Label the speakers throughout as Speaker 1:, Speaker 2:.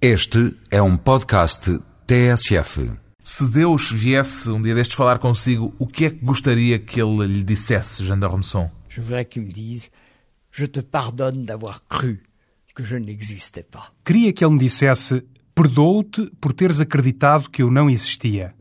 Speaker 1: Este é um podcast TSF.
Speaker 2: Se Deus viesse um dia destes falar consigo, o que é que gostaria que ele lhe dissesse, Jean d'Ormesson?
Speaker 3: Je voudrais qu'il me dise Je te pardonne d'avoir cru que je n'existais pas.
Speaker 4: Queria que ele me dissesse: Perdoo-te por teres acreditado que eu não existia.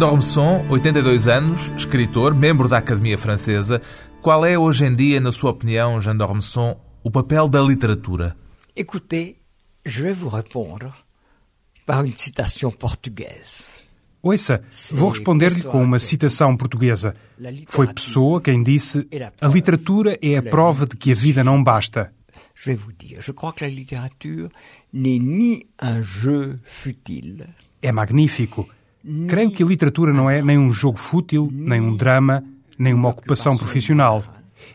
Speaker 2: Jean d'Ormesson, 82 anos, escritor, membro da Academia Francesa. Qual é hoje em dia, na sua opinião, Jean d'Ormesson, o papel da literatura?
Speaker 3: Écoutez, je vais vous répondre par une citation portugaise.
Speaker 4: Ouça, vou responder-lhe com uma citação portuguesa. Foi Pessoa quem disse: A literatura é a prova de que a vida não basta.
Speaker 3: Je vais vous dire, je crois que la littérature n'est ni un jeu futile,
Speaker 4: É magnífico. Creio que a literatura não é nem um jogo fútil, nem um drama, nem uma ocupação profissional.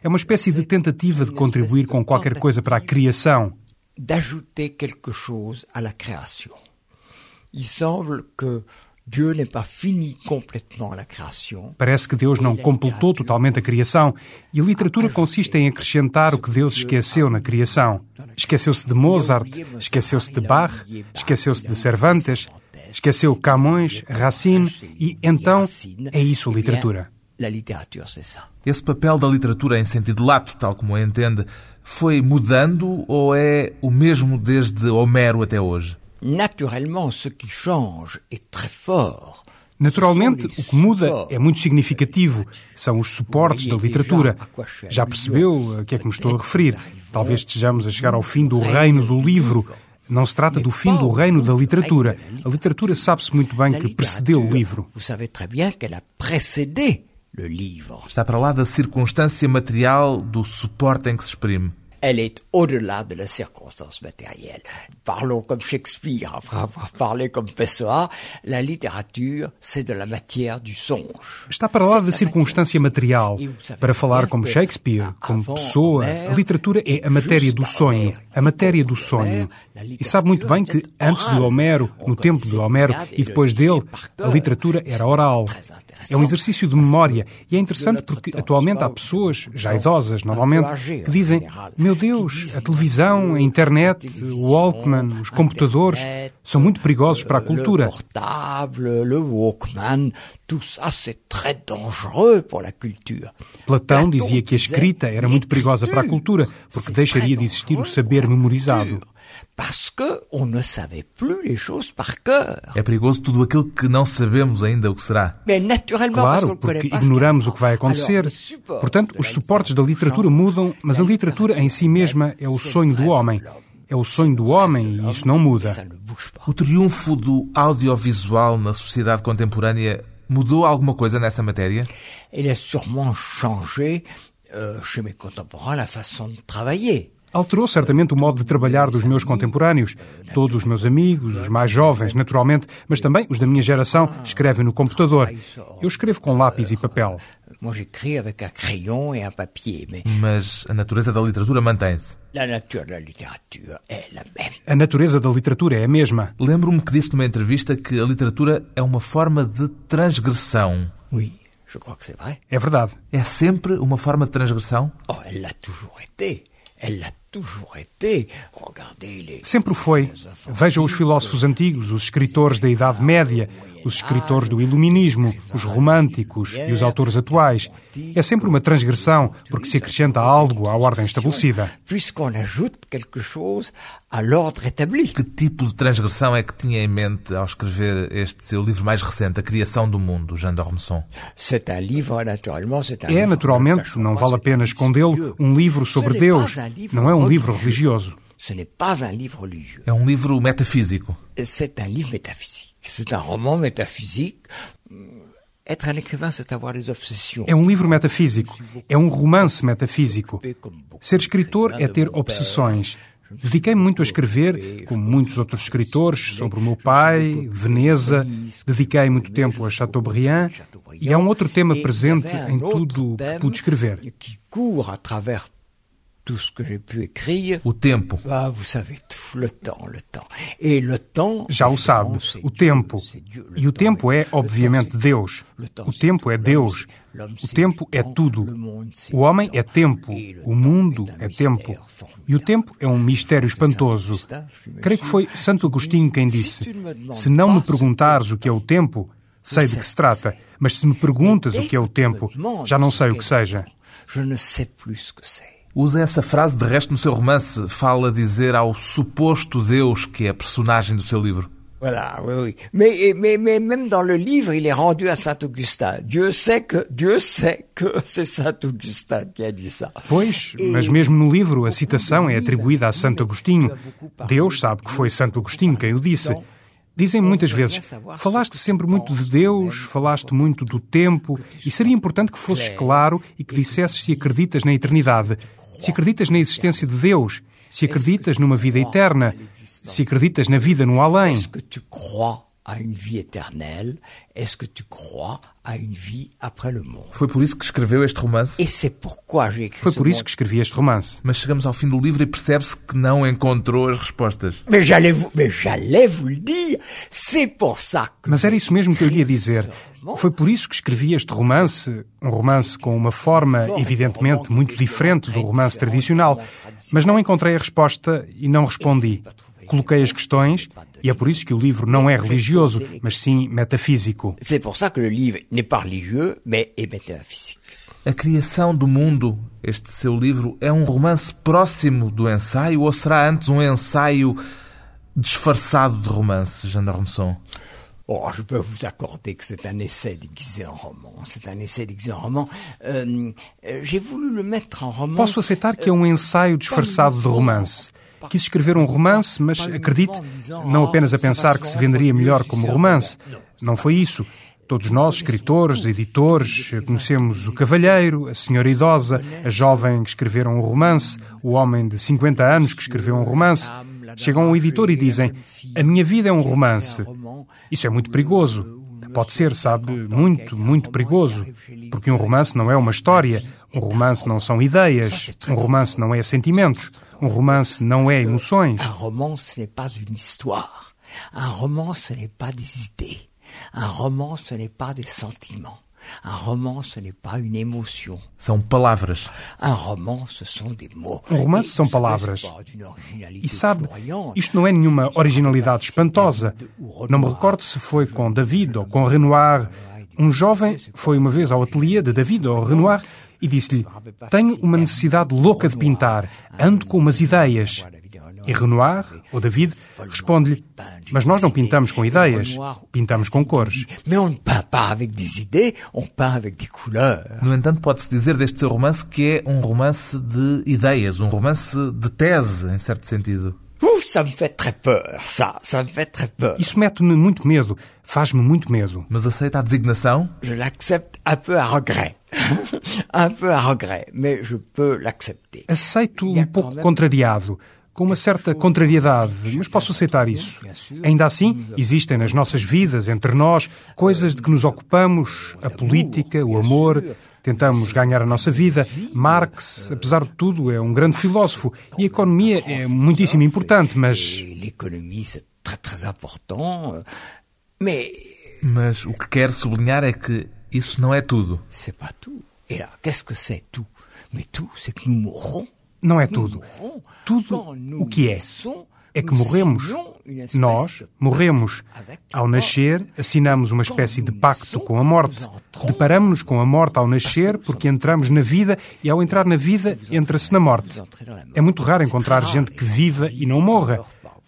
Speaker 4: É uma espécie de tentativa de contribuir com qualquer coisa para a criação.
Speaker 3: d'ajouter quelque chose à la création. Il semble que Dieu pas fini complètement la création.
Speaker 4: Parece que Deus não completou totalmente a criação e a literatura consiste em acrescentar o que Deus esqueceu na criação. Esqueceu-se de Mozart, esqueceu-se de Bach, esqueceu-se de Cervantes, esqueceu Camões, Racine e então é isso a literatura.
Speaker 3: C'est ça.
Speaker 2: Esse papel da literatura em sentido lato, tal como a entende, foi mudando ou é o mesmo desde Homero até hoje?
Speaker 4: Naturalmente, o que muda é muito significativo. São os suportes da literatura. Já percebeu a que é que me estou a referir? Talvez estejamos a chegar ao fim do reino do livro. Não se trata do fim do reino da literatura. A literatura sabe-se muito bem que precedeu o livro.
Speaker 2: Está para lá da circunstância material do suporte em que se exprime.
Speaker 3: Elle est au-delà de la circonstance matérielle. Parlons comme Shakespeare, après avoir parlé comme Pessoa, la littérature, c'est de la matière du songe.
Speaker 4: Está para lá da circunstância material. Para falar como Shakespeare, como Pessoa, a literatura é a matéria do sonho, a matéria do sonho. E sabe muito bem que antes de Homero, no tempo de Homero e depois dele, a literatura era oral. É um exercício de memória e é interessante porque atualmente há pessoas, já idosas normalmente, que dizem: Meu Deus, a televisão, a internet, o Walkman, os computadores são muito perigosos para a cultura.
Speaker 3: Tout ça c'est très dangereux pour la culture.
Speaker 4: Platão dizia que a escrita era muito perigosa para a cultura porque deixaria de existir o saber memorizado.
Speaker 3: Parce que on ne savait plus les choses par cœur.
Speaker 2: É perigoso tudo aquilo que não sabemos ainda o que será.
Speaker 4: Claro, porque ignoramos o que vai acontecer. Portanto, os suportes da literatura mudam, mas a literatura em si mesma é o sonho do homem. É o sonho do homem e isso não muda.
Speaker 2: O triunfo do audiovisual na sociedade contemporânea mudou alguma coisa nessa matéria?
Speaker 3: Il a sûrement changé euh, chez mes contemporains la façon de travailler.
Speaker 4: Alterou certamente o modo de trabalhar dos meus contemporâneos. Todos os meus amigos, os mais jovens, naturalmente, mas também os da minha geração, escrevem no computador. Eu escrevo com lápis e papel.
Speaker 3: Moi, j'écris avec un crayon et un papier, mais
Speaker 2: Mas a natureza da literatura mantém-se.
Speaker 3: la nature de la littérature est la même.
Speaker 4: A natureza da literatura é a mesma.
Speaker 2: Lembro-me que disse numa entrevista que a literatura é uma forma de transgressão.
Speaker 3: Oui, je crois que c'est vrai.
Speaker 4: É verdade.
Speaker 2: É sempre uma forma de transgressão?
Speaker 3: Oh, elle l'a toujours été. Elle l'a toujours été. Regardez les...
Speaker 4: Sempre o foi. Veja os filósofos antigos, os escritores da Idade Média, os escritores do Iluminismo, os românticos e os autores atuais. É sempre uma transgressão, porque se acrescenta algo à ordem estabelecida.
Speaker 3: Puisqu'on ajoute quelque chose à l'ordre établi.
Speaker 2: Que tipo de transgressão é que tinha em mente ao escrever este seu livro mais recente, A Criação do Mundo, Jean d'Ormesson?
Speaker 3: C'est un livre, naturellement, c'est un
Speaker 4: É,
Speaker 3: livre
Speaker 4: naturalmente, não vale a pena escondê-lo, um livro sobre Deus. Não é um livro religioso.
Speaker 3: Ce n'est pas un livre religieux.
Speaker 2: É um livro metafísico.
Speaker 3: C'est un roman métaphysique.
Speaker 4: É um livro metafísico, é um romance metafísico. Ser escritor é ter opções. Dediquei-me muito a escrever, como muitos outros escritores, sobre o meu pai, Veneza. Dediquei muito tempo a Chateaubriand. E há um outro tema presente em tudo o que pude escrever
Speaker 3: tout ce que j'ai pu écrire.
Speaker 2: O tempo.
Speaker 3: Ah, vous savez tout, le temps, le temps. Et le temps.
Speaker 4: Já o sabe, o tempo. E o tempo é, obviamente, Deus. O tempo é Deus. O tempo é tudo. O homem é tempo. O mundo é tempo. E o tempo é um mistério espantoso. Creio que foi Santo Agostinho quem disse: Se não me perguntares o que é o tempo, sei de que se trata. Mas se me perguntas o que é o tempo, já não sei o que seja.
Speaker 3: Je ne sais plus ce que c'est.
Speaker 2: Usa essa frase, de resto, no seu romance. Fala dizer ao suposto Deus que é a personagem do seu livro.
Speaker 3: Voilà, oui, oui. Mais, mais, mais même dans le livre, il est rendu à Saint Augustin. Dieu sait que, Dieu sait que c'est Saint Augustin qui a dit ça.
Speaker 4: Pois, mas mesmo no livro a citação é atribuída a Santo Agostinho. Deus sabe que foi Santo Agostinho quem o disse. Dizem muitas vezes: falaste sempre muito de Deus, falaste muito do tempo, e seria importante que fosses claro e que dissesses se acreditas na eternidade se acreditas na existência de Deus, se acreditas numa vida eterna, se acreditas na vida no além.
Speaker 3: À une vie éternelle Est-ce que tu crois à une vie après le monde
Speaker 2: Foi por isso que escreveu este romance?
Speaker 3: Et c'est pourquoi j'ai écrit
Speaker 4: Foi por isso que escrevi este romance.
Speaker 2: Mas chegamos ao fim do livro e percebe-se que não encontrou as respostas.
Speaker 3: Mais j'allais vous, mais j'allais vous le dire. C'est pour ça que
Speaker 4: Mas era isso mesmo que eu lhe ia dizer. Foi por isso que escrevi este romance, um romance com uma forma evidentemente muito diferente do romance tradicional, mas não encontrei a resposta e não respondi. Coloquei as questões e é por isso que o livro não é religioso, mas sim metafísico.
Speaker 3: C'est pour ça que le livre n'est pas religieux, mais est métaphysique.
Speaker 2: A criação do mundo, este seu livro, é um romance próximo do ensaio ou será antes um ensaio disfarçado de romance, Jean d'Armesson?
Speaker 3: Oh, je peux vous accorder que c'est un essai déguisé en roman. C'est un essai déguisé en roman. Euh, J'ai voulu le mettre en roman.
Speaker 4: Posso aceitar que é um ensaio disfarçado de romance. Quis escrever um romance, mas acredite, não apenas a pensar que se venderia melhor como romance. Não foi isso. Todos nós, escritores, editores, conhecemos o cavalheiro, a senhora idosa, a jovem que escreveram um romance, o homem de 50 anos que escreveu um romance. Chegam ao editor e dizem: A minha vida é um romance. Isso é muito perigoso. Pode ser, sabe, muito, muito perigoso. Porque um romance não é uma história, um romance não são ideias, um romance não é sentimentos. Um romance não é emoções.
Speaker 3: Un roman, ce n'est pas une histoire. Un roman, ce n'est pas des idées. Un roman, ce n'est pas des sentiments. Un roman, ce n'est pas une émotion.
Speaker 2: São palavras.
Speaker 3: Un roman, ce sont des mots.
Speaker 4: Um romance são palavras. E sabe, isto não é nenhuma originalidade espantosa. Não me recordo se foi com David ou com Renoir. Um jovem foi uma vez ao ateliê de David ou Renoir e disse-lhe: Tenho uma necessidade louca de pintar, ando com umas ideias. E Renoir, ou David, responde-lhe: Mas nós não pintamos com ideias, pintamos com cores.
Speaker 3: Mais on ne peint pas avec des idées, on peint avec des couleurs.
Speaker 2: No entanto, pode-se dizer deste seu romance que é um romance de ideias, um romance de tese, em certo sentido.
Speaker 3: Ça me fait très peur, ça, ça me fait très peur.
Speaker 4: Isso mete-me muito medo, faz-me muito medo.
Speaker 2: Mas aceita a designação?
Speaker 3: Je l'accepte un peu à regret. un peu à regret, mais je peux l'accepter.
Speaker 4: Aceito um pouco contrariado, com uma certa contrariedade, mas posso aceitar isso. Ainda assim, existem nas nossas vidas, entre nós, coisas de que nos ocupamos, a política, o amor, tentamos ganhar a nossa vida. Marx, apesar de tudo, é um grande filósofo e a economia é muitíssimo importante, mas.
Speaker 3: L'économie, c'est très très important, mais
Speaker 2: Mas o que quer sublinhar é que isso não é tudo.
Speaker 3: c'est pas tout. Et là, qu'est-ce que c'est tout Mais tout, c'est que nous.
Speaker 4: Não é tudo. Tudo o que é é que morremos. Nós morremos. Ao nascer, assinamos uma espécie de pacto com a morte. Deparamos-nos com a morte ao nascer porque entramos na vida e, ao entrar na vida, entra-se na morte. É muito raro encontrar gente que viva e não morra.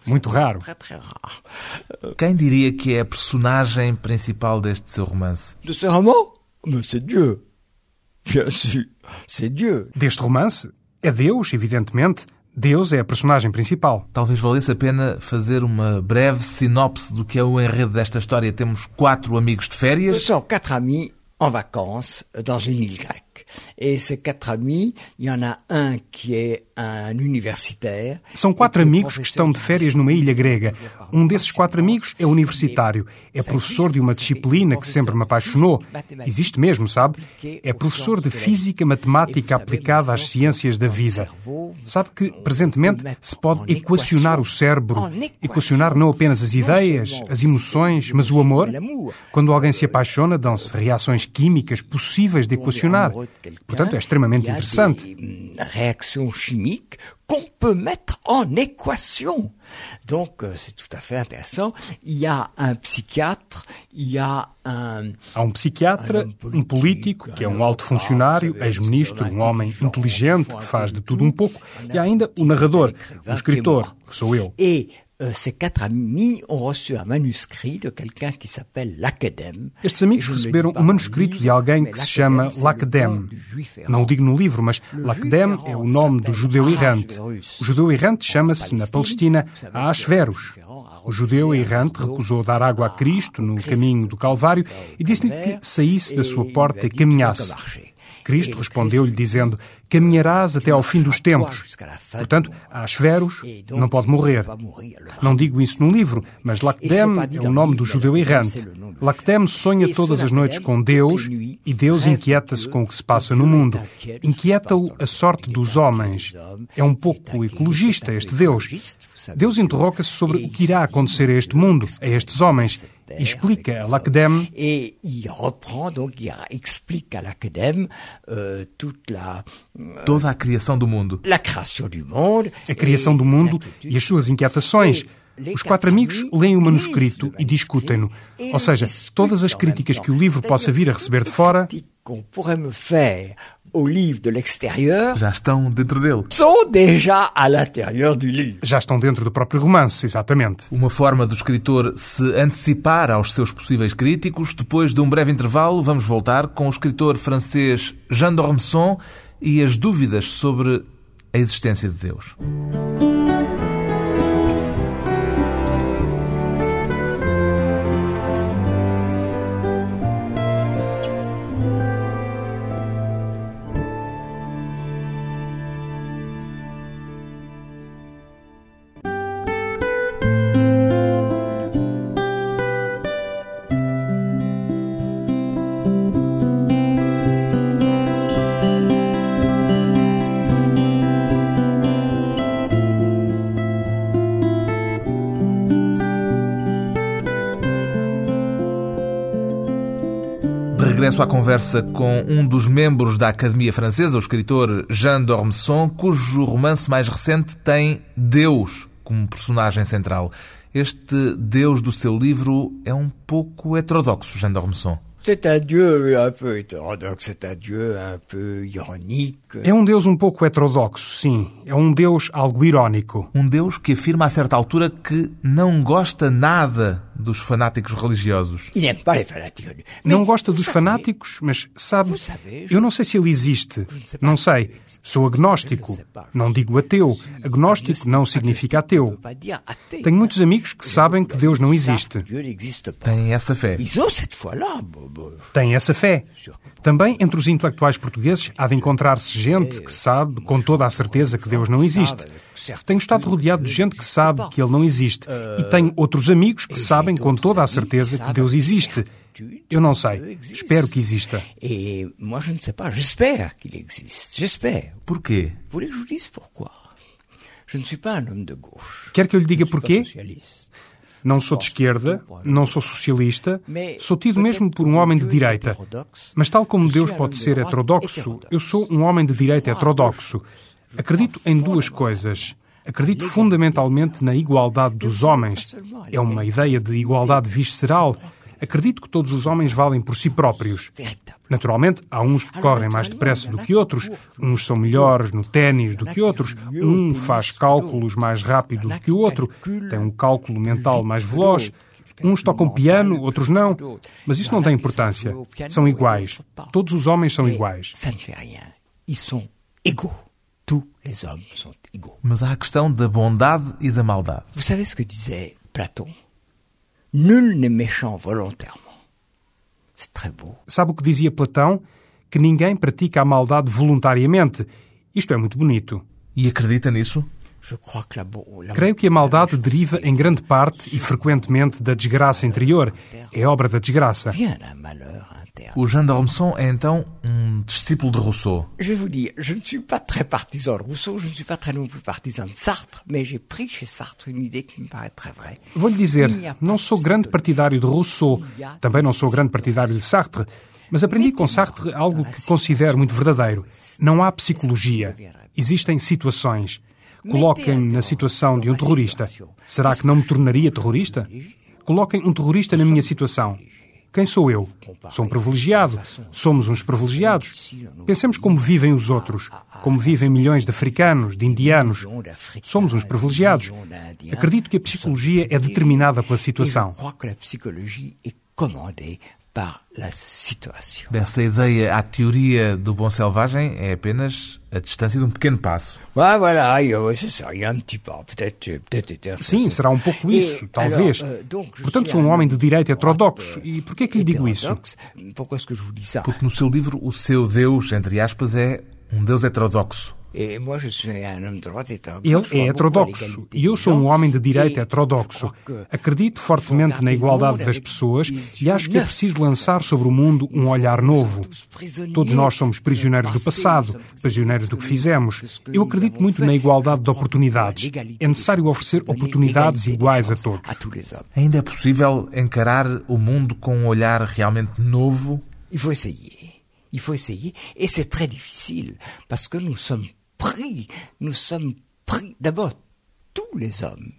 Speaker 4: Muito raro.
Speaker 3: Très très rare.
Speaker 2: Quem diria que é a personagem principal deste seu romance?
Speaker 3: De ce roman Mais c'est Dieu. Bien sûr, c'est Dieu.
Speaker 4: Deste romance, é Deus, evidentemente. Deus é a personagem principal.
Speaker 2: Talvez valesse a pena fazer uma breve sinopse do que é o enredo desta história. Temos quatro amigos de férias.
Speaker 3: São quatro amigos en vacances dans une île grecque. Et ces quatre amis, il y en a un qui est un universitaire.
Speaker 4: São quatro amigos que estão de férias numa ilha grega. Um desses quatro amigos é universitário. É professor de uma disciplina que sempre me apaixonou. Existe mesmo, sabe? É professor de física matemática aplicada às ciências da vida. Sabe que, presentemente, se pode equacionar o cérebro. Equacionar não apenas as ideias, as emoções, mas o amor. Quando alguém se apaixona, dão-se reações químicas possíveis de equacionar. Portanto, é extremamente interessante.
Speaker 3: Reações chimiques qu'on peut mettre en équation. Donc, euh, c'est tout à fait intéressant. Il y a un psychiatre, il y a un...
Speaker 4: Há um psiquiatra, um político, que é um alto funcionário, ex-ministro, um homem inteligente, que faz de tudo um pouco, e há ainda o narrador, o escritor, que sou eu.
Speaker 3: Euh, ces quatre amis ont reçu un manuscrit de quelqu'un qui s'appelle.
Speaker 4: Estes amigos receberam um manuscrito de alguém que se chama Lacadème. Não o digo no livro, mas Lacadème é o nome do judeu errante. O judeu errante chama-se, na Palestina, Ahasverus. O judeu errante recusou dar água a Cristo no caminho do Calvário e disse-lhe que saísse da sua porta e caminhasse. Cristo respondeu-lhe dizendo: Caminharás até ao fim dos tempos. Portanto, Asveros não pode morrer. Não digo isso no livro, mas Lacdem é o nome do judeu errante. Lacdem sonha todas as noites com Deus e Deus inquieta-se com o que se passa no mundo. Inquieta-o a sorte dos homens. É um pouco ecologista este Deus. Deus interroga-se sobre o que irá acontecer a este mundo, a estes homens explica a l'Acadème.
Speaker 3: Et il reprend, donc, il explique à l'Acadème euh, toute la...
Speaker 2: Euh, Toda a criação do mundo.
Speaker 3: La création du monde.
Speaker 4: A criação do mundo e as suas inquietações. Os quatro amigos leem o manuscrito e discutem-no. Ou seja, todas as críticas que o livro possa vir a receber de fora
Speaker 3: au livre de l'extérieur
Speaker 2: já estão dentro dele.
Speaker 3: Sont déjà à l'intérieur du livre.
Speaker 4: Já estão dentro do próprio romance, exatamente.
Speaker 2: Uma forma do escritor se antecipar aos seus possíveis críticos. Depois de um breve intervalo, vamos voltar com o escritor francês Jean d'Ormesson e as dúvidas sobre a existência de Deus. Regresso à conversa com um dos membros da Academia Francesa, o escritor Jean d'Ormesson, cujo romance mais recente tem Deus como personagem central. Este Deus do seu livro é um pouco heterodoxo, Jean d'Ormesson.
Speaker 3: C'est un Dieu un peu hétérodoxe, c'est un Dieu un peu ironique.
Speaker 4: É um Deus um pouco heterodoxo, sim. É um Deus algo irónico.
Speaker 2: Um Deus que afirma a certa altura que não gosta nada dos fanáticos religiosos.
Speaker 4: Não gosta dos fanáticos, mas sabe, eu não sei se ele existe. Não sei. Sou agnóstico. Não digo ateu. Agnóstico não significa ateu. Tenho muitos amigos que sabem que Deus não existe.
Speaker 2: Têm essa fé.
Speaker 4: Têm essa fé. Também entre os intelectuais portugueses há de encontrar-se gente que sabe com toda a certeza que Deus não existe. Tenho estado rodeado de gente que sabe que Ele não existe. E tenho outros amigos que sabem com toda a certeza que Deus existe. Eu não sei. Espero que exista.
Speaker 3: E moi je ne sais pas. J'espère qu'il existe. J'espère.
Speaker 2: Porquê?
Speaker 3: Voulez que je vous dise pourquoi? Je ne suis pas un homme de gauche.
Speaker 4: Quer que eu lhe diga porquê? Não sou de esquerda, não sou socialista, sou tido mesmo por um homem de direita. Mas, tal como Deus pode ser heterodoxo, eu sou um homem de direita heterodoxo. Acredito em duas coisas. Acredito fundamentalmente na igualdade dos homens. É uma ideia de igualdade visceral. Acredito que todos os homens valem por si próprios. Naturalmente, há uns que correm mais depressa do que outros, uns são melhores no ténis do que outros, um faz cálculos mais rápido do que o outro, tem um cálculo mental mais veloz. Uns tocam piano, outros não, mas isso não tem importância. São iguais. Todos os homens são iguais.
Speaker 3: Ils sont égaux. Tous les hommes sont égaux.
Speaker 2: Mas há a questão da bondade e da maldade.
Speaker 3: Vous savez ce que disait Platon Nul n'est méchant volontairement. C'est très beau.
Speaker 4: Sabe o que dizia Platão? Que ninguém pratica a maldade voluntariamente. Isto é muito bonito.
Speaker 2: E acredita nisso?
Speaker 4: Creio que a maldade deriva em grande parte e frequentemente da desgraça interior. É obra da desgraça.
Speaker 2: O Jean d'Ormesson é então um discípulo de Rousseau.
Speaker 3: Je vous dire, je ne suis pas très partisan de Rousseau, je ne suis pas très non plus partisan de Sartre, mais j'ai pris chez Sartre une idée qui me paraît très vraie.
Speaker 4: Vou lhe dizer, não sou grande partidário de Rousseau, também não sou grande partidário de Sartre, mas aprendi com Sartre algo que considero muito verdadeiro. Não há psicologia. Existem situações. Coloquem-me na situação de um terrorista. Será que não me tornaria terrorista? Coloquem um terrorista na minha situação. Quem sou eu? Sou um privilegiado. Somos uns privilegiados. Pensemos como vivem os outros, como vivem milhões de africanos, de indianos. Somos uns privilegiados. Acredito que a psicologia é determinada pela situação
Speaker 3: par la situation.
Speaker 2: Dessa ideia à teoria do bom selvagem é apenas a distância de um pequeno passo.
Speaker 3: Ah, voilà, c'est ça, il y a un petit pas, peut-être,
Speaker 4: peut-être. Sim, será um pouco isso, e, talvez. Alors, euh, Portanto, sou um homem de direita heterodoxo. E por que é que lhe digo isso?
Speaker 2: Porque no seu livro o seu Deus, entre aspas, é um Deus heterodoxo.
Speaker 4: Ele é heterodoxo e eu sou um homem de direita heterodoxo. Acredito fortemente na igualdade das pessoas e acho que é preciso lançar sobre o mundo um olhar novo. Todos nós somos prisioneiros do passado, prisioneiros do que fizemos. Eu acredito muito na igualdade de oportunidades. É necessário oferecer oportunidades iguais a todos.
Speaker 2: Ainda é possível encarar o mundo com um olhar realmente novo?
Speaker 3: Il faut essayer. Il faut essayer. Et c'est très difficile parce que nous sommes pris, nous sommes pris d'abord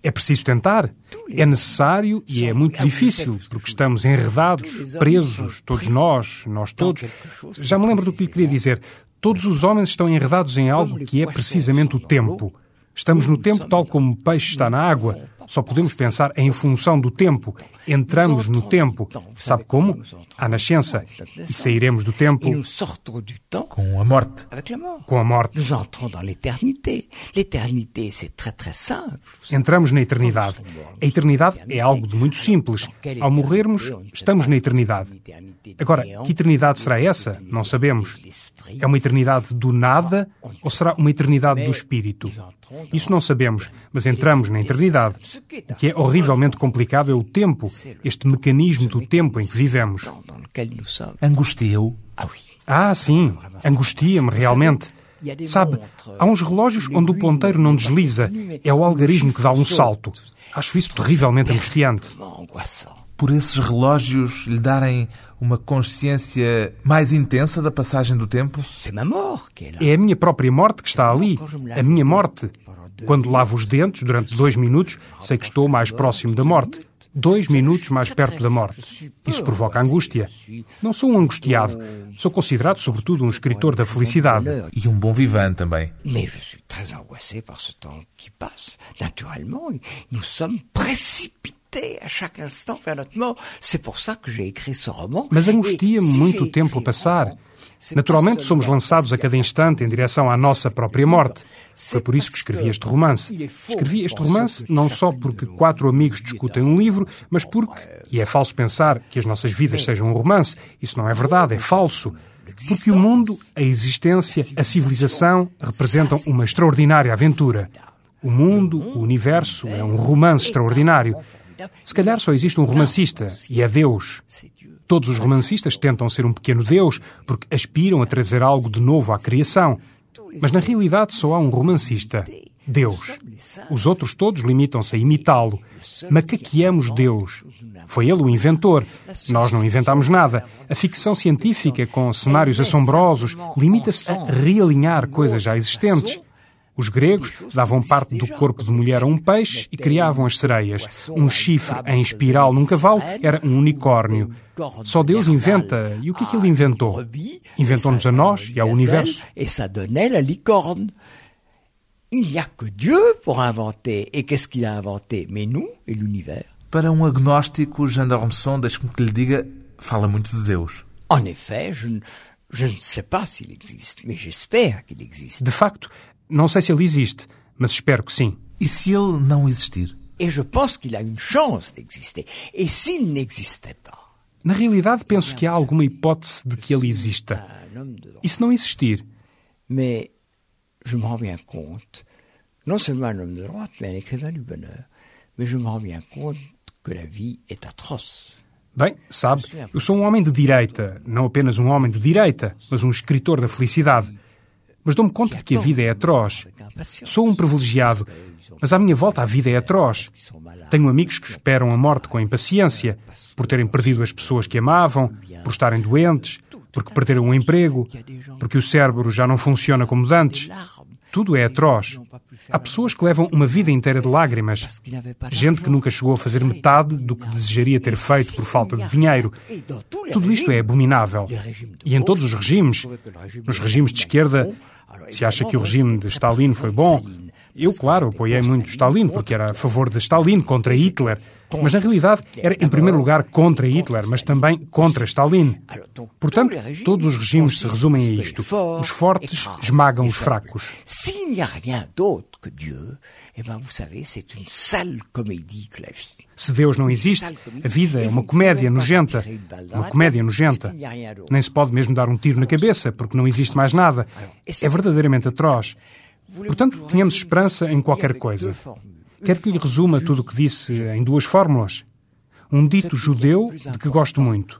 Speaker 4: É preciso tentar, é necessário e é muito difícil, porque estamos enredados, presos, todos nós, nós todos. Já me lembro do que lhe queria dizer. Todos os homens estão enredados em algo que é precisamente o tempo. Estamos no tempo tal como o peixe está na água. Só podemos pensar em função do tempo. Entramos no tempo. Sabe como? À nascença. E sairemos do tempo
Speaker 2: com a morte.
Speaker 4: Com a morte. Entramos na eternidade. A eternidade é algo de muito simples. Ao morrermos, estamos na eternidade. Agora, que eternidade será essa? Não sabemos. É uma eternidade do nada ou será uma eternidade do espírito? Isso não sabemos, mas entramos na eternidade. O que é horrivelmente complicado é o tempo, este mecanismo do tempo em que vivemos.
Speaker 2: Angustia-o?
Speaker 4: Ah, sim, angustia-me realmente. Sabe, há uns relógios onde o ponteiro não desliza, é o algarismo que dá um salto. Acho isso terrivelmente angustiante.
Speaker 2: Por esses relógios lhe darem uma consciência mais intensa da passagem do tempo?
Speaker 4: É a minha própria morte que está ali, a minha morte. Quando lavo os dentes durante dois minutos, sei que estou mais próximo da morte. Dois minutos mais perto da morte. Isso provoca angústia. Não sou um angustiado. Sou considerado, sobretudo, um escritor da felicidade.
Speaker 2: E um bom vivant também.
Speaker 3: Mas je suis très angoissé par ce temps qui passe. Naturellement, nous sommes précipités à chaque instant vers notre mort. C'est pour ça que j'ai écrit ce roman.
Speaker 4: Mas angustia-me muito o tempo a passar. Naturalmente, somos lançados a cada instante em direção à nossa própria morte. Foi por isso que escrevi este romance. Escrevi este romance não só porque quatro amigos discutem um livro, mas porque, e é falso pensar que as nossas vidas sejam um romance, isso não é verdade, é falso. Porque o mundo, a existência, a civilização representam uma extraordinária aventura. O mundo, o universo, é um romance extraordinário. Se calhar só existe um romancista, e é Deus. Todos os romancistas tentam ser um pequeno Deus porque aspiram a trazer algo de novo à criação. Mas na realidade só há um romancista, Deus. Os outros todos limitam-se a imitá-lo. Macaqueamos Deus. Foi ele o inventor. Nós não inventamos nada. A ficção científica, com cenários assombrosos, limita-se a realinhar coisas já existentes. Os gregos davam parte do corpo de mulher a um peixe e criavam as sereias. Um chifre em espiral num cavalo era um unicórnio. Só Deus inventa. E o que é que ele inventou? Inventou-nos a nós e ao universo.
Speaker 3: E ça donnait la licorne. Il n'y a que Dieu pour inventer. Et qu'est-ce qu'il a inventé Mais nous et l'univers.
Speaker 2: Para um agnóstico, Jean d'Ormesson, deixe-me que lhe diga, fala muito de Deus.
Speaker 3: En effet, je,
Speaker 4: De facto, não sei se ele existe, mas espero que sim.
Speaker 2: E se ele não existir?
Speaker 3: Et je pense qu'il a une chance d'exister. Et s'il n'existait pas?
Speaker 4: Na realidade, penso que há alguma hipótese de que ele exista. E se não existir?
Speaker 3: Mais je me rends bien compte, non seulement un homme de droite, mais un écrivain du bonheur, mais je me rends bien compte que la vie est atroce.
Speaker 4: Bem, sabe, eu sou um homem de direita, não apenas um homem de direita, mas um escritor da felicidade. Mas dou-me conta de que a vida é atroz. Sou um privilegiado, mas à minha volta a vida é atroz. Tenho amigos que esperam a morte com impaciência, por terem perdido as pessoas que amavam, por estarem doentes, porque perderam o um emprego, porque o cérebro já não funciona como antes. Tudo é atroz. Há pessoas que levam uma vida inteira de lágrimas. Gente que nunca chegou a fazer metade do que desejaria ter feito por falta de dinheiro. Tudo isto é abominável. E em todos os regimes, nos regimes de esquerda, se acha que o regime de Stalin foi bom, eu, claro, apoiei muito Stalin, porque era a favor de Stalin contra Hitler. Mas, na realidade, era, em primeiro lugar, contra Hitler, mas também contra Stalin. Portanto, todos os regimes se resumem a isto. Os fortes esmagam os fracos. Se Deus não existe, a vida é uma comédia nojenta. Uma comédia nojenta. Nem se pode mesmo dar um tiro na cabeça, porque não existe mais nada. É verdadeiramente atroz. Portanto, tenhamos esperança em qualquer coisa. Quer que lhe resuma tudo o que disse em duas fórmulas? Um dito judeu de que gosto muito.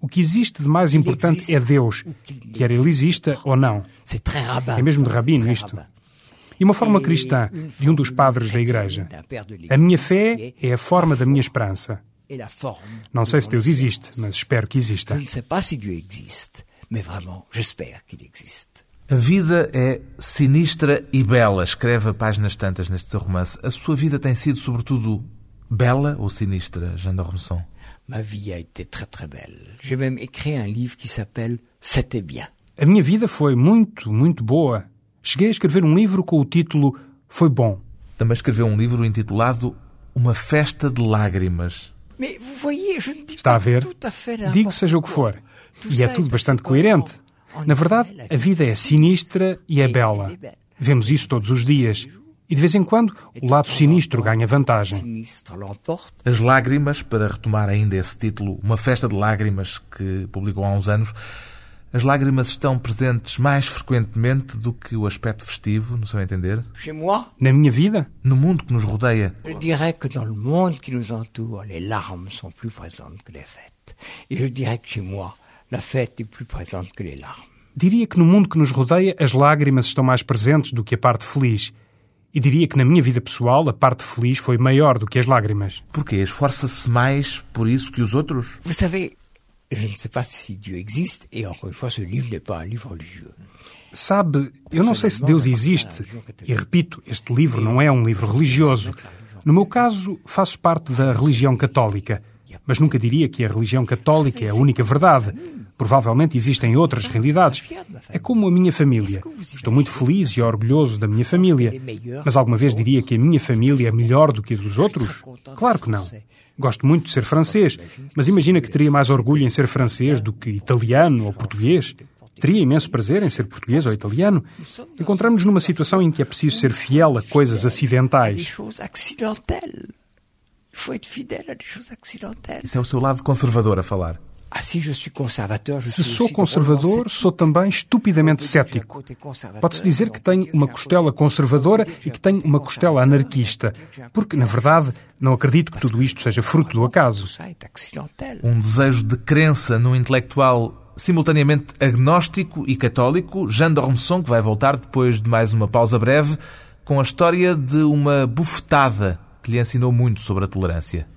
Speaker 4: O que existe de mais importante é Deus, quer ele exista ou não. É mesmo de rabino isto. E uma forma cristã de um dos padres da Igreja. A minha fé é a forma da minha esperança. Não sei se Deus existe, mas espero que exista.
Speaker 3: Não sei se Deus existe, mas vraiment, j'espère qu'il existe.
Speaker 2: A vida é sinistra e bela, escreve a páginas tantas neste seu romance. A sua vida tem sido, sobretudo, bela ou sinistra, Jean d'Ormesson?
Speaker 3: Ma vie a été très très belle. J'ai même écrit un livre qui s'appelle C'était bien.
Speaker 4: A minha vida foi muito, muito boa. Cheguei a escrever um livro com o título Foi Bom.
Speaker 2: Também escreveu um livro intitulado Uma Festa de Lágrimas.
Speaker 4: Está a ver? Digo seja o que for. E é tudo bastante coerente. Na verdade, a vida é sinistra e é bela. Vemos isso todos os dias. E de vez em quando, o lado sinistro ganha vantagem.
Speaker 2: As lágrimas, para retomar ainda esse título, Uma Festa de Lágrimas, que publicou há uns anos, as lágrimas estão presentes mais frequentemente do que o aspecto festivo, no seu entender?
Speaker 4: Na minha vida?
Speaker 2: No mundo que nos rodeia.
Speaker 3: Eu diria que no mundo que nos entoure, as lágrimas são mais presentes que as fêtes. E eu diria que chez moi, la fête est plus présente que les larmes.
Speaker 4: Diria que no mundo que nos rodeia as lágrimas estão mais presentes do que a parte feliz. E diria que na minha vida pessoal a parte feliz foi maior do que as lágrimas.
Speaker 2: Porquê? Esforça-se mais por isso que os outros?
Speaker 3: Vous savez, je ne sais pas si Dieu existe, et encore une fois, ce livre n'est pas un livre religieux.
Speaker 4: Sabe, eu não sei se Deus existe. E repito, este livro não é um livro religioso. No meu caso, faço parte da religião católica mas nunca diria que a religião católica é a única verdade. Provavelmente existem outras realidades. É como a minha família. Estou muito feliz e orgulhoso da minha família. Mas alguma vez diria que a minha família é melhor do que a dos outros? Claro que não. Gosto muito de ser francês, mas imagina que teria mais orgulho em ser francês do que italiano ou português. Teria imenso prazer em ser português ou italiano. Encontramos-nos numa situação em que é preciso ser fiel a coisas acidentais
Speaker 3: être fidèle à des choses accidentelles.
Speaker 2: Isso é o seu lado conservador a falar.
Speaker 3: Ah, se
Speaker 4: sou conservador, sou também estupidamente cético. Pode-se dizer que tenho uma costela conservadora e que tenho uma costela anarquista, porque, na verdade, não acredito que tudo isto seja fruto do acaso.
Speaker 2: Um desejo de crença no intelectual simultaneamente agnóstico e católico, Jean d'Ormesson, que vai voltar depois de mais uma pausa breve, com a história de uma bufetada que lhe ensinou muito sobre a tolerância.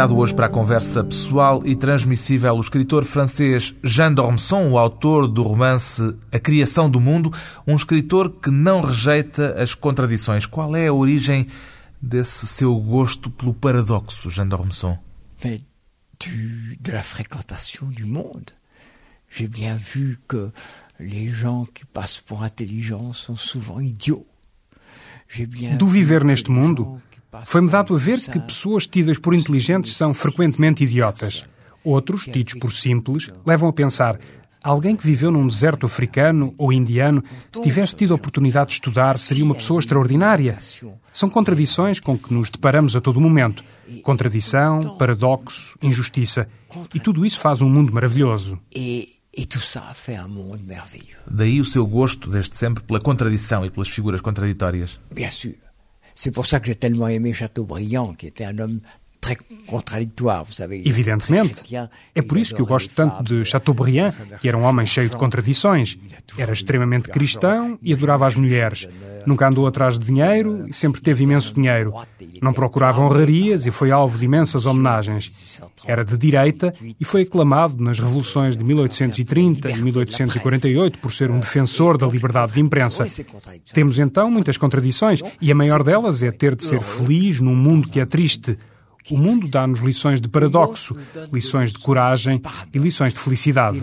Speaker 2: Convidado hoje para a conversa pessoal e transmissível o escritor francês Jean d'Ormesson, o autor do romance A Criação do Mundo, um escritor que não rejeita as contradições. Qual é a origem desse seu gosto pelo paradoxo, Jean d'Ormesson?
Speaker 3: de la fréquentation du monde. J'ai bien vu que les gens qui passent pour intelligents sont souvent idiots.
Speaker 4: Do viver neste mundo, foi-me dado a ver que pessoas tidas por inteligentes são frequentemente idiotas. Outros, tidos por simples, levam a pensar: alguém que viveu num deserto africano ou indiano, se tivesse tido a oportunidade de estudar, seria uma pessoa extraordinária. São contradições com que nos deparamos a todo momento. Contradição, paradoxo, injustiça. E tudo isso faz um mundo maravilhoso.
Speaker 3: E, tudo isso faz um mundo maravilhoso.
Speaker 2: Daí o seu gosto, desde sempre, pela contradição e pelas figuras contraditórias.
Speaker 3: Bien sûr. C'est pour ça que j'ai tellement aimé Chateaubriand, qui était un homme
Speaker 4: Evidentemente. É por isso que eu gosto tanto de Chateaubriand, que era um homem cheio de contradições. Era extremamente cristão e adorava as mulheres. Nunca andou atrás de dinheiro e sempre teve imenso dinheiro. Não procurava honrarias e foi alvo de imensas homenagens. Era de direita e foi aclamado nas revoluções de 1830 e 1848 por ser um defensor da liberdade de imprensa. Temos então muitas contradições e a maior delas é ter de ser feliz num mundo que é triste. O mundo dá-nos lições de paradoxo, lições de coragem e lições de felicidade.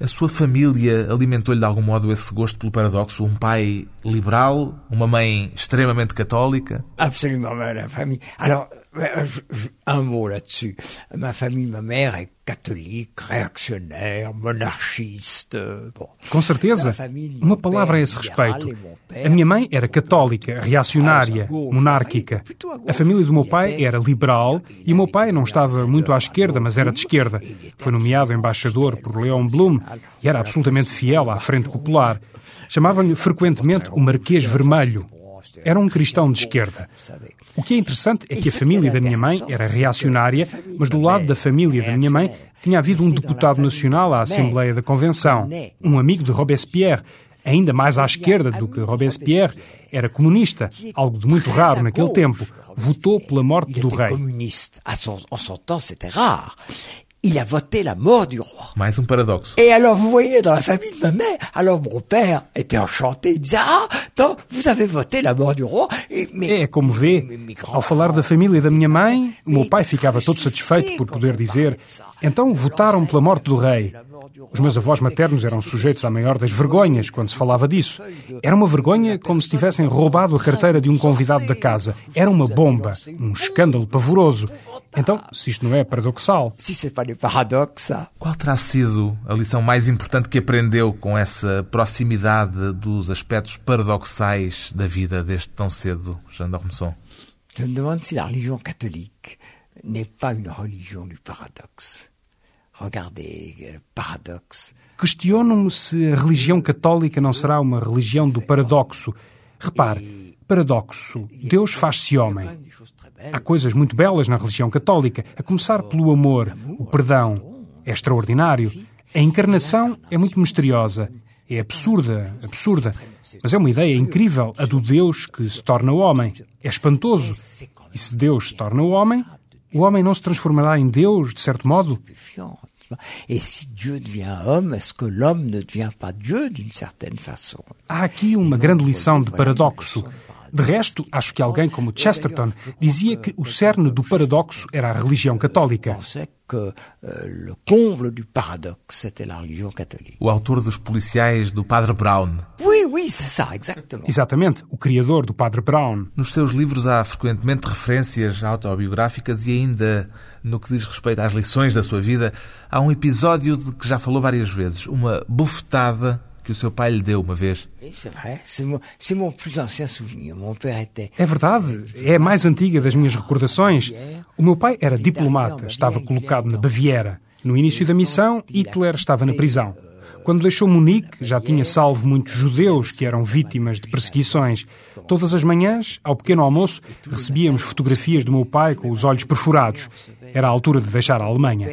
Speaker 2: A sua família alimentou-lhe de algum modo esse gosto pelo paradoxo? Um pai liberal, uma mãe extremamente católica?
Speaker 3: Absolument, a família. Alors, un mot là-dessus. Ma famille, ma mère est catholique, réactionnaire, monarchiste. Bom.
Speaker 4: Com certeza. Uma palavra a esse respeito. A minha mãe era católica, reacionária, monárquica. A família do meu pai era liberal e o meu pai não estava muito à esquerda, mas era de esquerda. Foi nomeado embaixador por Leon Blum e era absolutamente fiel à Frente Popular. Chamavam-lhe frequentemente o Marquês Vermelho. Era um cristão de esquerda. O que é interessante é que a família da minha mãe era reacionária, mas do lado da família da minha mãe tinha havido um deputado nacional à Assembleia da Convenção, um amigo de Robespierre, ainda mais à esquerda do que Robespierre, era comunista, algo de muito raro naquele tempo. Votou pela morte do rei.
Speaker 3: Il a voté la mort du roi.
Speaker 2: Mais un paradoxe.
Speaker 3: Et alors, vous voyez, dans la famille de ma mère, alors mon père était enchanté, il disait, ah, então, vous avez voté la mort du roi.
Speaker 4: E, é, como vê, ao falar da família da minha mãe, o meu pai ficava todo satisfeito por poder dizer, então votaram pela morte do rei. Os meus avós maternos eram sujeitos à maior das vergonhas quando se falava disso. Era uma vergonha como se tivessem roubado a carteira de um convidado da casa. Era uma bomba, um escândalo pavoroso. Então, se isto não é paradoxal.
Speaker 2: Qual terá sido a lição mais importante que aprendeu com essa proximidade dos aspectos paradoxais da vida desde tão cedo, Jean d'Ormesson?
Speaker 3: Je me demande si la religion catholique n'est pas une religion du paradoxe. Regardez, euh, paradoxe.
Speaker 4: Questiono-me se a religião católica não será uma religião do paradoxo. Repare, paradoxo. Deus faz-se homem. Há coisas muito belas na religião católica, a começar pelo amor, o perdão. É extraordinário. A encarnação é muito misteriosa. É absurda, absurda. Mas é uma ideia incrível, a do Deus que se torna homem. É espantoso. E se Deus se torna homem, o homem não se transformará em Deus, de certo modo? Há aqui uma grande lição de paradoxo. De resto, acho que alguém como Chesterton dizia que o cerne do paradoxo era a religião católica.
Speaker 3: Euh,
Speaker 2: o autor dos policiais do Padre Brown.
Speaker 4: Exatamente, o criador do Padre Brown.
Speaker 2: Nos seus livros há frequentemente referências autobiográficas e ainda no que diz respeito às lições da sua vida, há um episódio de que já falou várias vezes, uma bufetada que o seu pai lhe deu uma vez.
Speaker 4: É verdade, é a mais antiga das minhas recordações. O meu pai era diplomata, estava colocado na Baviera. No início da missão, Hitler estava na prisão. Quando deixou Munique, já tinha salvo muitos judeus que eram vítimas de perseguições. Todas as manhãs, ao pequeno almoço, recebíamos fotografias do meu pai com os olhos perfurados. Era a altura de deixar a Alemanha.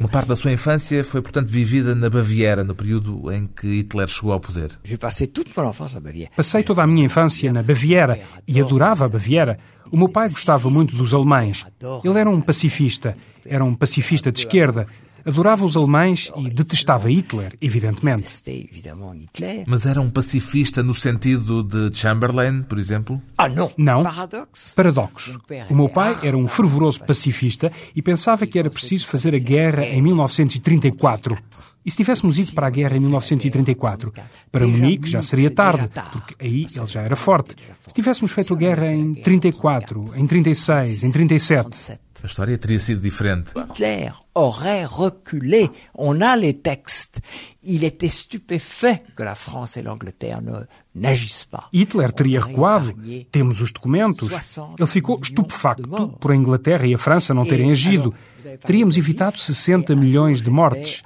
Speaker 2: Uma parte da sua infância foi, portanto, vivida na Baviera, no período em que Hitler chegou ao poder.
Speaker 4: Passei toda a minha infância na Baviera e adorava a Baviera. O meu pai gostava muito dos alemães. Ele era um pacifista, era um pacifista de esquerda. Adorava os alemães e detestava Hitler, evidentemente.
Speaker 2: Mas era um pacifista no sentido de Chamberlain, por exemplo?
Speaker 3: Ah, não.
Speaker 4: Não. Paradoxo. O meu pai era um fervoroso pacifista e pensava que era preciso fazer a guerra em 1934. E se tivéssemos ido para a guerra em 1934? Para Munique já seria tarde, porque aí ele já era forte. Se tivéssemos feito a guerra em 34, em 36, em 37.
Speaker 2: A história teria sido diferente.
Speaker 3: Hitler aurait reculé. On a les textes. Il était stupéfait que la France et l'Angleterre n'agissent pas.
Speaker 4: Hitler teria recuado. Temos os documentos. Ele ficou estupefacto por a Inglaterra e a França não terem agido. Teríamos evitado 60 milhões de mortes.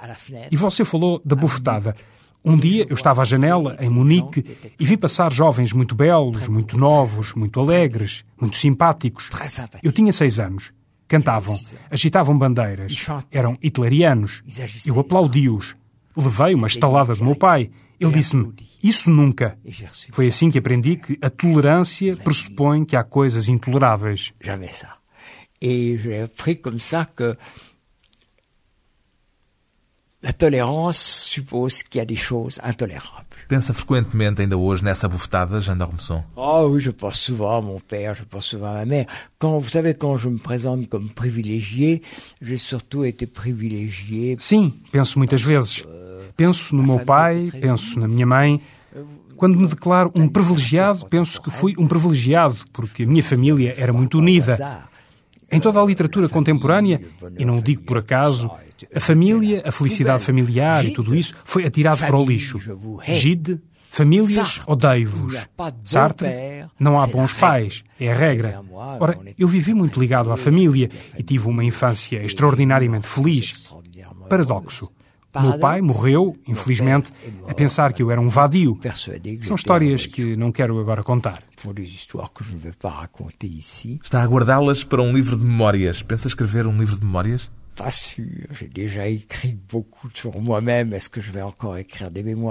Speaker 4: E você falou da bufetada. Um dia eu estava à janela, em Munique, e vi passar jovens muito belos, muito novos, muito alegres, muito simpáticos. Eu tinha seis anos. Cantavam, agitavam bandeiras, eram hitlerianos. Eu aplaudi-os. Levei uma estalada do meu pai. Ele disse-me: Isso nunca. Foi assim que aprendi que a tolerância pressupõe que há coisas intoleráveis.
Speaker 3: Jamais ça. Et j'ai appris comme ça que la tolérance suppose qu'il y a des choses intolérables.
Speaker 2: Pensa frequentemente ainda hoje nessa bufetada, Jean d'Ormesson
Speaker 3: Ah oui, je pense souvent à mon père, je pense souvent à ma mère. Quand, vous savez, quand je me présente comme privilégié, j'ai surtout été privilégié.
Speaker 4: Sim, penso muitas vezes. Penso no meu pai, penso na minha mãe. Quando me declaro um privilegiado, penso que fui um privilegiado, porque a minha família era muito unida. Em toda a literatura contemporânea, e não o digo por acaso, a família, a felicidade familiar e tudo isso foi atirado para o lixo. Gide, famílias, odeio-vos. Sartre, não há bons pais, é a regra. Ora, eu vivi muito ligado à família e tive uma infância extraordinariamente feliz. Paradoxo. Meu pai morreu, infelizmente, a pensar que eu era um vadio. São histórias que não quero agora contar.
Speaker 2: Está a guardá-las para um livro de memórias. Pensa escrever um livro de memórias?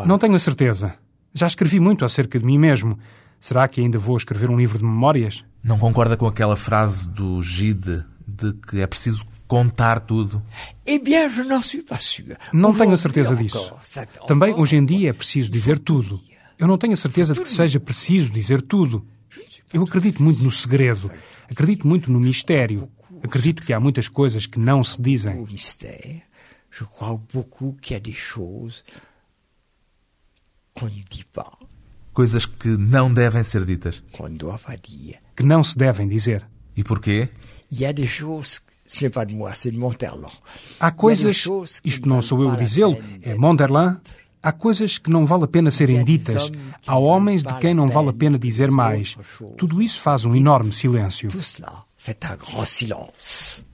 Speaker 4: Não tenho a certeza. Já escrevi muito acerca de mim mesmo. Será que ainda vou escrever um livro de memórias?
Speaker 2: Não concorda com aquela frase do Gide de que é preciso contar tudo?
Speaker 3: Eh bien, je n'en suis pas sûr.
Speaker 4: Não tenho a certeza disso. Também hoje em dia é preciso dizer tudo. Eu não tenho a certeza de que seja preciso dizer tudo. Eu acredito muito no segredo. Acredito muito no mistério. Acredito que há muitas coisas que não se dizem.
Speaker 3: O mistério. Je crois beaucoup qu'il y a des choses qu'on ne dit pas.
Speaker 2: Coisas que não devem ser ditas.
Speaker 3: Qu'on ne doit pas dire.
Speaker 4: Que não se devem dizer.
Speaker 2: E porquê?
Speaker 3: Il y a des choses ce n'est pas de moi, c'est de Monterland.
Speaker 4: Há coisas, isto não sou eu a dizê-lo, é Monterland. Há coisas que não vale a pena serem ditas. Há homens de quem não vale a pena dizer mais. Tudo isso faz um enorme silêncio.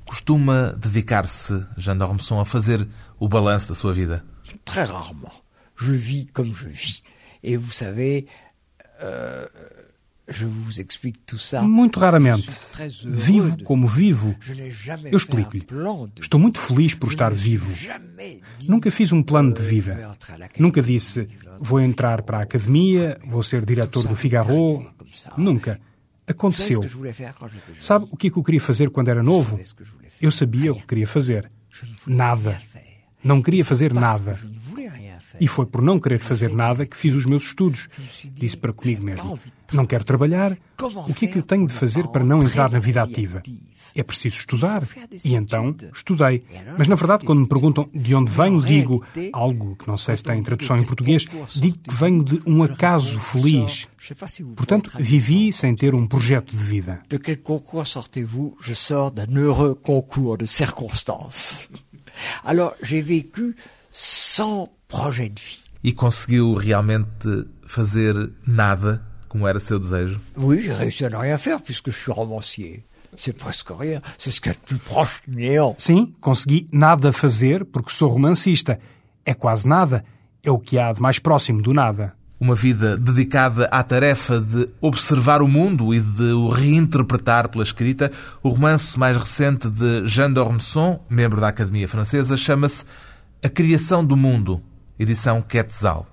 Speaker 2: Costuma dedicar-se, Jean d'Ormesson, a fazer o balanço da sua vida?
Speaker 3: Très rarement. Je vis comme je vis. Et vous savez, euh,
Speaker 4: muito raramente. Vivo como vivo. Eu explico-lhe. Estou muito feliz por estar vivo. Nunca fiz um plano de vida. Nunca disse vou entrar para a academia, vou ser diretor do Figaro. Nunca. Aconteceu. Sabe o que é que eu queria fazer quando era novo? Eu sabia o que queria fazer. Nada. Não queria fazer nada. E foi por não querer fazer nada que fiz os meus estudos. Disse para comigo mesmo: não quero trabalhar, o que é que eu tenho de fazer para não entrar na vida ativa? É preciso estudar. E então estudei. Mas na verdade, quando me perguntam de onde venho, digo algo que não sei se tem tradução em português, digo que venho de um acaso feliz. Portanto, vivi sem ter um projeto de vida.
Speaker 3: De quel concours sortez-vous? Je sors d'un heureux concours de circonstances. Alors, j'ai vécu sans projet de vie.
Speaker 2: E conseguiu realmente fazer nada como era seu desejo
Speaker 3: Oui, j'ai réussi à rien faire puisque je suis romancier. C'est presque rien, c'est ce qu'il y a de plus proche du néant.
Speaker 4: Sim, consegui nada fazer porque sou romancista. É quase nada, é o que há de mais próximo do nada.
Speaker 2: Uma vida dedicada à tarefa de observar o mundo e de o reinterpretar pela escrita. O romance mais recente de Jean d'Ormesson, membro da Academia Francesa, chama-se A Criação do Mundo, edição Quetzal.